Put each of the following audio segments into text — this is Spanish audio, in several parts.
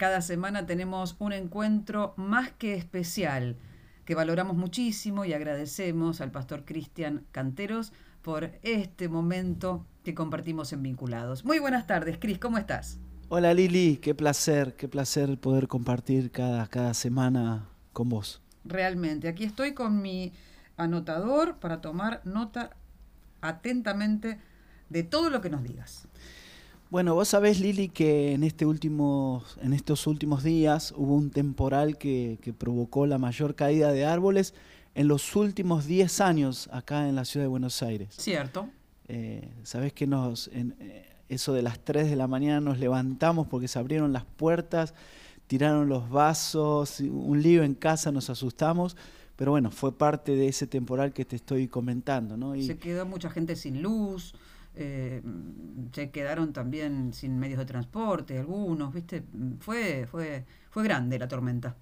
Cada semana tenemos un encuentro más que especial que valoramos muchísimo y agradecemos al pastor Cristian Canteros por este momento que compartimos en Vinculados. Muy buenas tardes, Cris, ¿cómo estás? Hola Lili, qué placer, qué placer poder compartir cada, cada semana con vos. Realmente, aquí estoy con mi anotador para tomar nota atentamente de todo lo que nos digas. Bueno, vos sabés, Lili, que en, este último, en estos últimos días hubo un temporal que, provocó la mayor caída de árboles en los últimos 10 años acá en la ciudad de Buenos Aires. Cierto. Eh, Sabés que nos, en, eh, eso de las 3 de la mañana nos levantamos porque se abrieron las puertas, tiraron los vasos, un lío en casa, nos asustamos. Pero bueno, fue parte de ese temporal que te estoy comentando. ¿no? Y se quedó mucha gente sin luz, eh, se quedaron también sin medios de transporte, algunos, ¿viste? Fue, fue, fue grande la tormenta.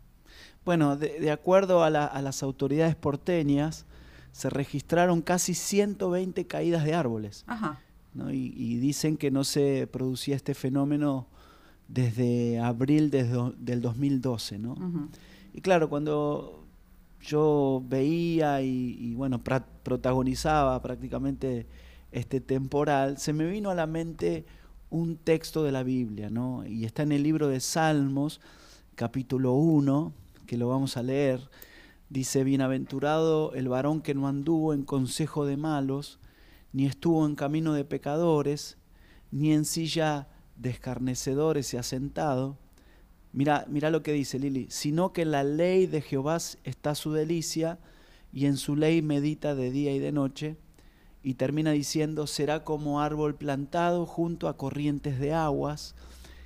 Bueno, de, acuerdo a, las autoridades porteñas, se registraron casi 120 caídas de árboles. Ajá. Y, dicen que no se producía este fenómeno desde abril del 2012. ¿no? Y claro, cuando yo veía y, bueno, protagonizaba prácticamente este temporal, se me vino a la mente un texto de la Biblia, ¿no? Y está en el libro de Salmos, capítulo 1, que lo vamos a leer. Dice, bienaventurado el varón que no anduvo en consejo de malos, ni estuvo en camino de pecadores, ni en silla de escarnecedores se ha sentado, Mira, mira lo que dice Lili, sino que en la ley de Jehová está su delicia y en su ley medita de día y de noche. Y termina diciendo, será como árbol plantado junto a corrientes de aguas,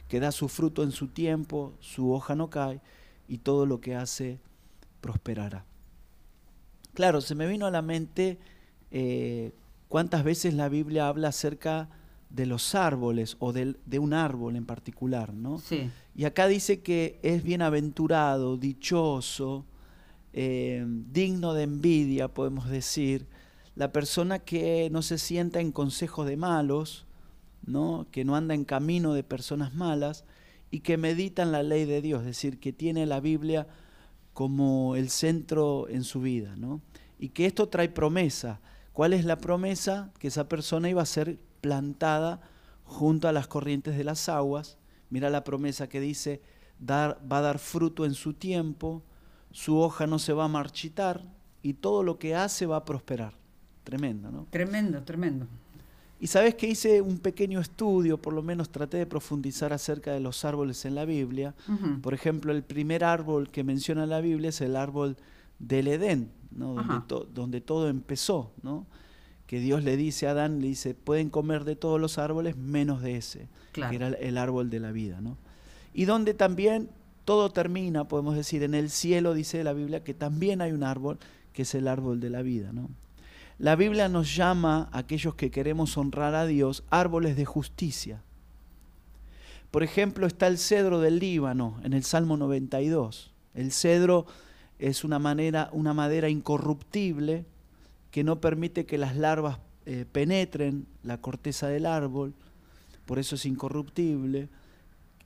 que da su fruto en su tiempo, su hoja no cae, y todo lo que hace prosperará. Claro, se me vino a la mente eh, cuántas veces la Biblia habla acerca de los árboles o de, de un árbol en particular, ¿no? Sí. Y acá dice que es bienaventurado, dichoso, eh, digno de envidia, podemos decir, la persona que no se sienta en consejos de malos, ¿no? que no anda en camino de personas malas y que medita en la ley de Dios, es decir, que tiene la Biblia como el centro en su vida. ¿no? Y que esto trae promesa. ¿Cuál es la promesa? Que esa persona iba a ser plantada junto a las corrientes de las aguas Mira la promesa que dice, dar, va a dar fruto en su tiempo, su hoja no se va a marchitar y todo lo que hace va a prosperar. Tremendo, ¿no? Tremendo, tremendo. Y sabes que hice un pequeño estudio, por lo menos traté de profundizar acerca de los árboles en la Biblia. Por ejemplo, el primer árbol que menciona la Biblia es el árbol del Edén, ¿no? donde, donde, todo empezó, ¿no? que Dios le dice a Adán, le dice, pueden comer de todos los árboles menos de ese, que era el árbol de la vida. ¿no? Y donde también todo termina, podemos decir, en el cielo dice la Biblia que también hay un árbol, que es el árbol de la vida. ¿no? La Biblia nos llama aquellos que queremos honrar a Dios árboles de justicia. Por ejemplo, está el cedro del Líbano en el Salmo 92. El cedro es una, manera, una madera incorruptible que no permite que las larvas eh, penetren la corteza del árbol, por eso es incorruptible.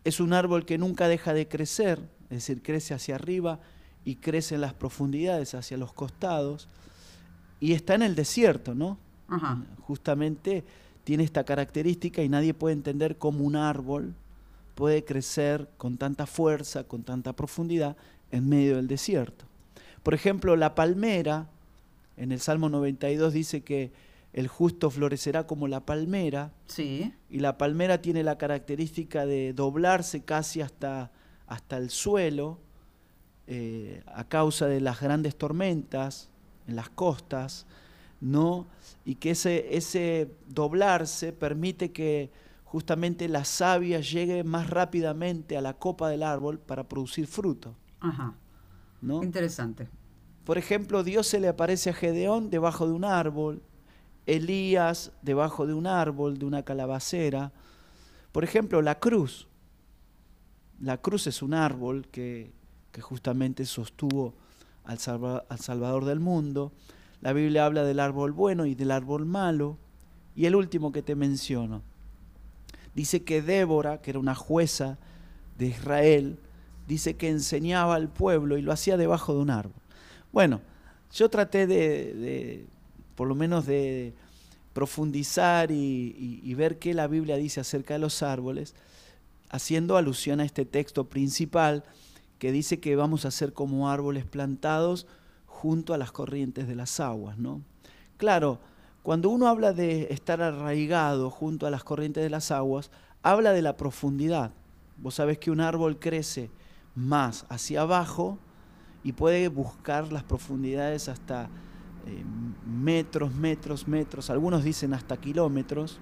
Es un árbol que nunca deja de crecer, es decir, crece hacia arriba y crece en las profundidades, hacia los costados, y está en el desierto, ¿no? Justamente tiene esta característica y nadie puede entender cómo un árbol puede crecer con tanta fuerza, con tanta profundidad en medio del desierto. Por ejemplo, la palmera en el Salmo 92 dice que el justo florecerá como la palmera. Sí. Y la palmera tiene la característica de doblarse casi hasta, hasta el suelo eh, a causa de las grandes tormentas en las costas, ¿no? Y que ese, ese doblarse permite que justamente la savia llegue más rápidamente a la copa del árbol para producir fruto. Ajá. ¿no? Interesante. Por ejemplo, Dios se le aparece a Gedeón debajo de un árbol, Elías debajo de un árbol, de una calabacera. Por ejemplo, la cruz. La cruz es un árbol que, justamente sostuvo al, al Salvador del mundo. La Biblia habla del árbol bueno y del árbol malo. Y el último que te menciono. Dice que Débora, que era una jueza de Israel, dice que enseñaba al pueblo y lo hacía debajo de un árbol. Bueno, yo traté de, por lo menos de profundizar y, ver qué la Biblia dice acerca de los árboles, haciendo alusión a este texto principal que dice que vamos a ser como árboles plantados junto a las corrientes de las aguas, ¿no? Claro, cuando uno habla de estar arraigado junto a las corrientes de las aguas, habla de la profundidad. Vos sabés que un árbol crece más hacia abajo y puede buscar las profundidades hasta eh, metros, metros, metros, algunos dicen hasta kilómetros,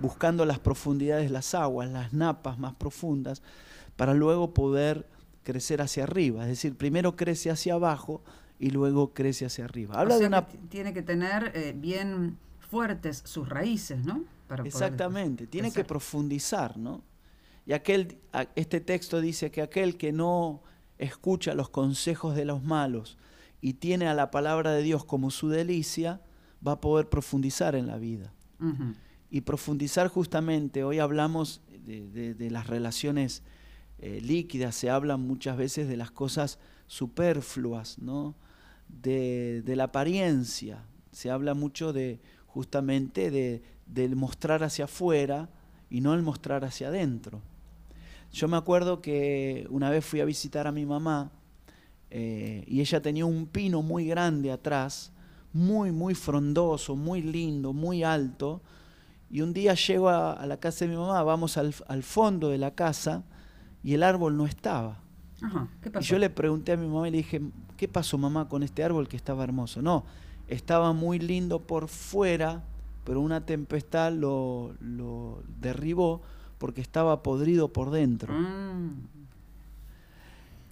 buscando las profundidades de las aguas, las napas más profundas, para luego poder crecer hacia arriba. Es decir, primero crece hacia abajo y luego crece hacia arriba. Habla de una... tiene que tener eh, bien fuertes sus raíces, ¿no? Exactamente, tiene que profundizar, ¿no? Y aquel, este texto dice que aquel que no escucha los consejos de los malos y tiene a la palabra de Dios como su delicia, va a poder profundizar en la vida. Y profundizar justamente, hoy hablamos de, las relaciones eh, líquidas, se habla muchas veces de las cosas superfluas, ¿no? de, la apariencia. Se habla mucho de justamente de, del mostrar hacia afuera y no el mostrar hacia adentro. Yo me acuerdo que una vez fui a visitar a mi mamá eh, y ella tenía un pino muy grande atrás, muy, muy frondoso, muy lindo, muy alto. Y un día llego a, la casa de mi mamá, vamos al, fondo de la casa y el árbol no estaba. Y yo le pregunté a mi mamá y le dije, ¿qué pasó mamá con este árbol que estaba hermoso? No, estaba muy lindo por fuera, pero una tempestad lo, derribó porque estaba podrido por dentro. Mm.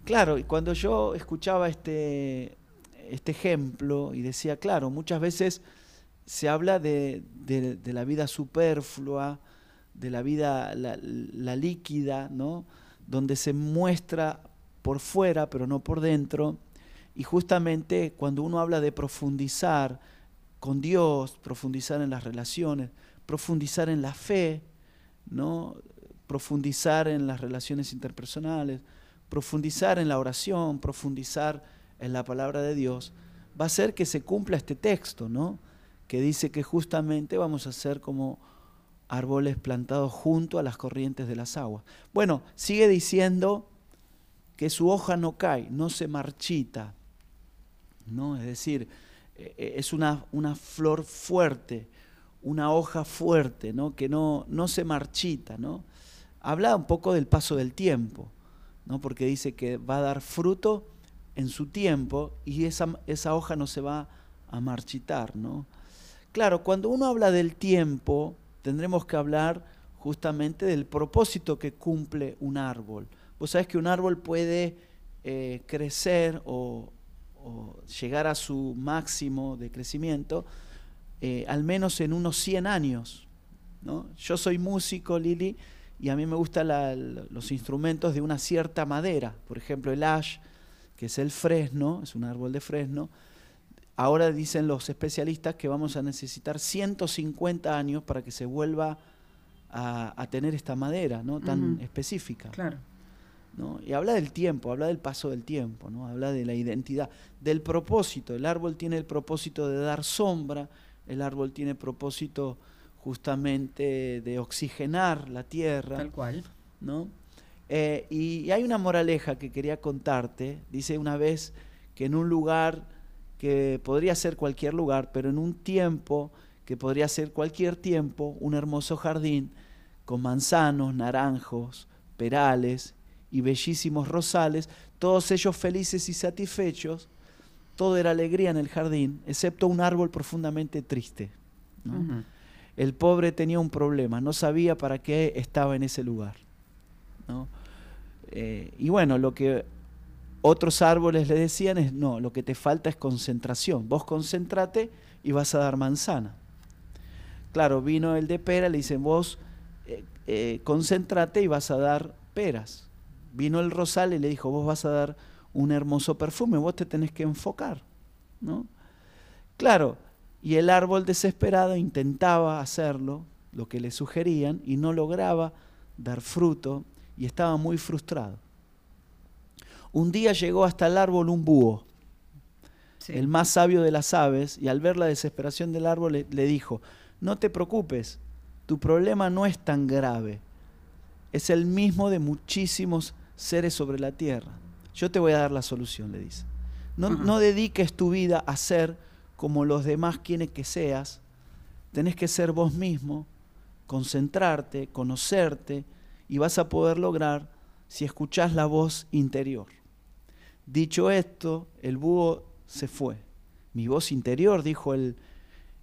Claro, y cuando yo escuchaba este, este ejemplo y decía, claro, muchas veces se habla de, la vida superflua, de la vida, la, la, líquida, ¿no? Donde se muestra por fuera, pero no por dentro, y justamente cuando uno habla de profundizar con Dios, profundizar en las relaciones, profundizar en la fe, ¿no? profundizar en las relaciones interpersonales, profundizar en la oración, profundizar en la palabra de Dios, va a ser que se cumpla este texto, ¿no? que dice que justamente vamos a ser como árboles plantados junto a las corrientes de las aguas. Bueno, sigue diciendo que su hoja no cae, no se marchita, ¿no? Es decir, eh, eh, es una, una, flor fuerte, una hoja fuerte, ¿no? Que no, no se marchita, ¿no? Habla un poco del paso del tiempo, ¿no? Porque dice que va a dar fruto en su tiempo y esa, esa hoja no se va a marchitar, ¿no? Claro, cuando uno habla del tiempo, tendremos que hablar justamente del propósito que cumple un árbol. Vos sabés que un árbol puede eh, crecer o, llegar a su máximo de crecimiento, eh, al menos en unos 100 años. ¿no? Yo soy músico, Lili, y a mí me gustan los instrumentos de una cierta madera, por ejemplo el ash, que es el fresno, es un árbol de fresno. Ahora dicen los especialistas que vamos a necesitar 150 años para que se vuelva a, tener esta madera ¿no? tan específica. Claro. Y habla del tiempo, habla del paso del tiempo, ¿no? habla de la identidad, del propósito. El árbol tiene el propósito de dar sombra, el árbol tiene propósito justamente de oxigenar la tierra. Tal cual. ¿no? Eh, y, hay una moraleja que quería contarte. Dice una vez que en un lugar que podría ser cualquier lugar, pero en un tiempo que podría ser cualquier tiempo, un hermoso jardín con manzanos, naranjos, perales y bellísimos rosales, todos ellos felices y satisfechos, todo era alegría en el jardín, excepto un árbol profundamente triste. El pobre tenía un problema, no sabía para qué estaba en ese lugar. Eh, y bueno, lo que otros árboles le decían es, no, lo que te falta es concentración, vos concentrate y vas a dar manzana. Claro, vino el de pera, le dicen, vos eh, eh, concentrate y vas a dar peras vino el rosal y le dijo, vos vas a dar un hermoso perfume, vos te tenés que enfocar. ¿no? Claro, y el árbol desesperado intentaba hacerlo, lo que le sugerían, y no lograba dar fruto, y estaba muy frustrado. Un día llegó hasta el árbol un búho, el más sabio de las aves, y al ver la desesperación del árbol le, le dijo, no te preocupes, tu problema no es tan grave, es el mismo de muchísimos seres sobre la tierra. Yo te voy a dar la solución, le dice. No, dediques tu vida a ser como los demás quieren que seas. Tenés que ser vos mismo, concentrarte, conocerte, y vas a poder lograr si escuchás la voz interior. Dicho esto, el búho se fue. Mi voz interior, dijo el,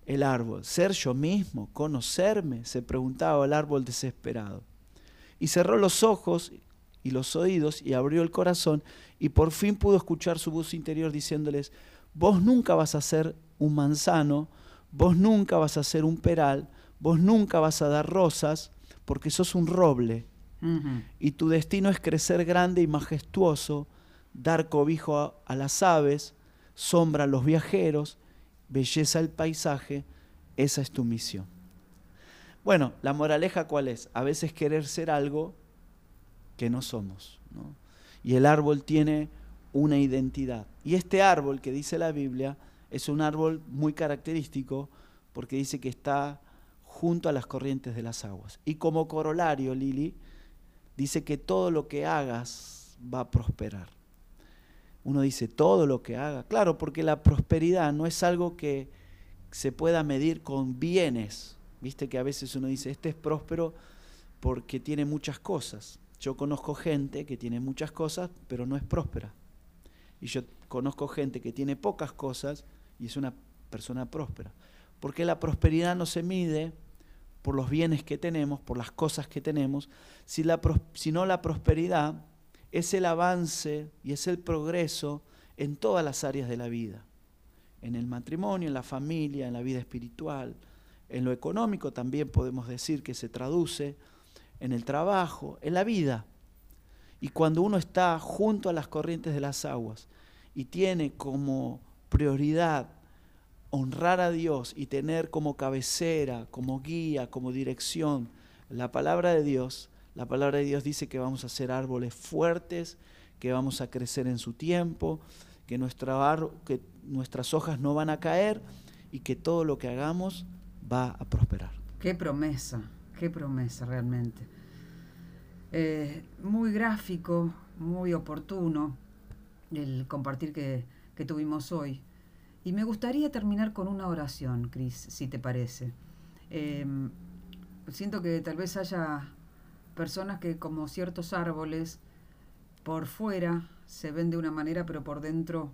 el árbol. Ser yo mismo, conocerme, se preguntaba el árbol desesperado. Y cerró los ojos y los oídos y abrió el corazón y por fin pudo escuchar su voz interior diciéndoles, vos nunca vas a ser un manzano, vos nunca vas a ser un peral, vos nunca vas a dar rosas, porque sos un roble. Y tu destino es crecer grande y majestuoso, dar cobijo a, las aves, sombra a los viajeros, belleza al paisaje, esa es tu misión. Bueno, la moraleja cuál es? A veces querer ser algo que no somos. Y el árbol tiene una identidad. Y este árbol que dice la Biblia es un árbol muy característico porque dice que está junto a las corrientes de las aguas. Y como corolario, Lili, dice que todo lo que hagas va a prosperar. Uno dice, todo lo que haga. Claro, porque la prosperidad no es algo que se pueda medir con bienes. Viste que a veces uno dice, este es próspero porque tiene muchas cosas. Yo conozco gente que tiene muchas cosas, pero no es próspera. Y yo conozco gente que tiene pocas cosas y es una persona próspera. Porque la prosperidad no se mide por los bienes que tenemos, por las cosas que tenemos, si la, sino la prosperidad es el avance y es el progreso en todas las áreas de la vida. En el matrimonio, en la familia, en la vida espiritual, en lo económico también podemos decir que se traduce en el trabajo, en la vida. Y cuando uno está junto a las corrientes de las aguas y tiene como prioridad honrar a Dios y tener como cabecera, como guía, como dirección la palabra de Dios, la palabra de Dios dice que vamos a ser árboles fuertes, que vamos a crecer en su tiempo, que, nuestra, que nuestras hojas no van a caer y que todo lo que hagamos va a prosperar. Qué promesa, qué promesa realmente. Eh, muy gráfico, muy oportuno el compartir que, tuvimos hoy. Y me gustaría terminar con una oración, Cris, si te parece. Em, siento que tal vez haya personas que como ciertos árboles, por fuera se ven de una manera, pero por dentro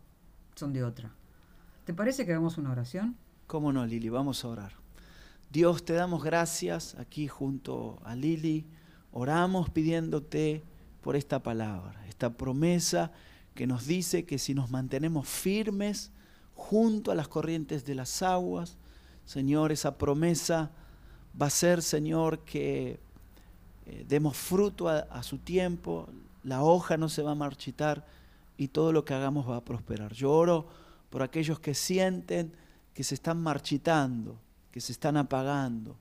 son de otra. ¿Te parece que hagamos una oración? Cómo no, Lili, vamos a orar. Dios, te damos gracias aquí junto a Lili. Oramos pidiéndote por esta palabra, esta promesa que nos dice que si nos mantenemos firmes junto a las corrientes de las aguas, Señor, esa promesa va a ser, Señor, que eh, demos fruto a, a su tiempo, la hoja no se va a marchitar y todo lo que hagamos va a prosperar. Yo oro por aquellos que sienten que se están marchitando, que se están apagando,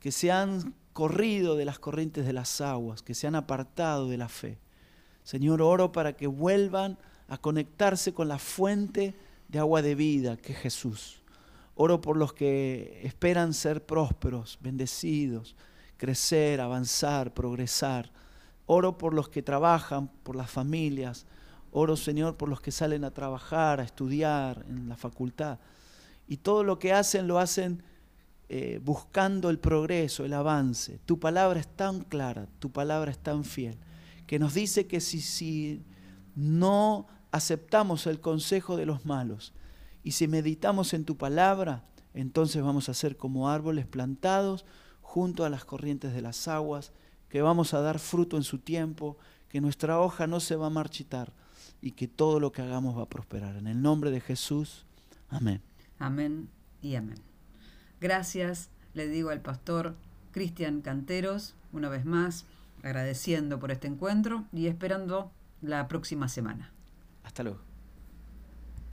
que se han corrido de las corrientes de las aguas, que se han apartado de la fe. Señor, oro para que vuelvan a conectarse con la fuente de agua de vida, que es Jesús. Oro por los que esperan ser prósperos, bendecidos, crecer, avanzar, progresar. Oro por los que trabajan, por las familias. Oro, Señor, por los que salen a trabajar, a estudiar en la facultad. Y todo lo que hacen lo hacen eh, buscando el progreso, el avance. Tu palabra es tan clara, tu palabra es tan fiel, que nos dice que si, si no aceptamos el consejo de los malos y si meditamos en tu palabra, entonces vamos a ser como árboles plantados junto a las corrientes de las aguas, que vamos a dar fruto en su tiempo, que nuestra hoja no se va a marchitar y que todo lo que hagamos va a prosperar. En el nombre de Jesús, amén. Amén y amén. Gracias, le digo al pastor Cristian Canteros, una vez más, agradeciendo por este encuentro y esperando la próxima semana. Hasta luego.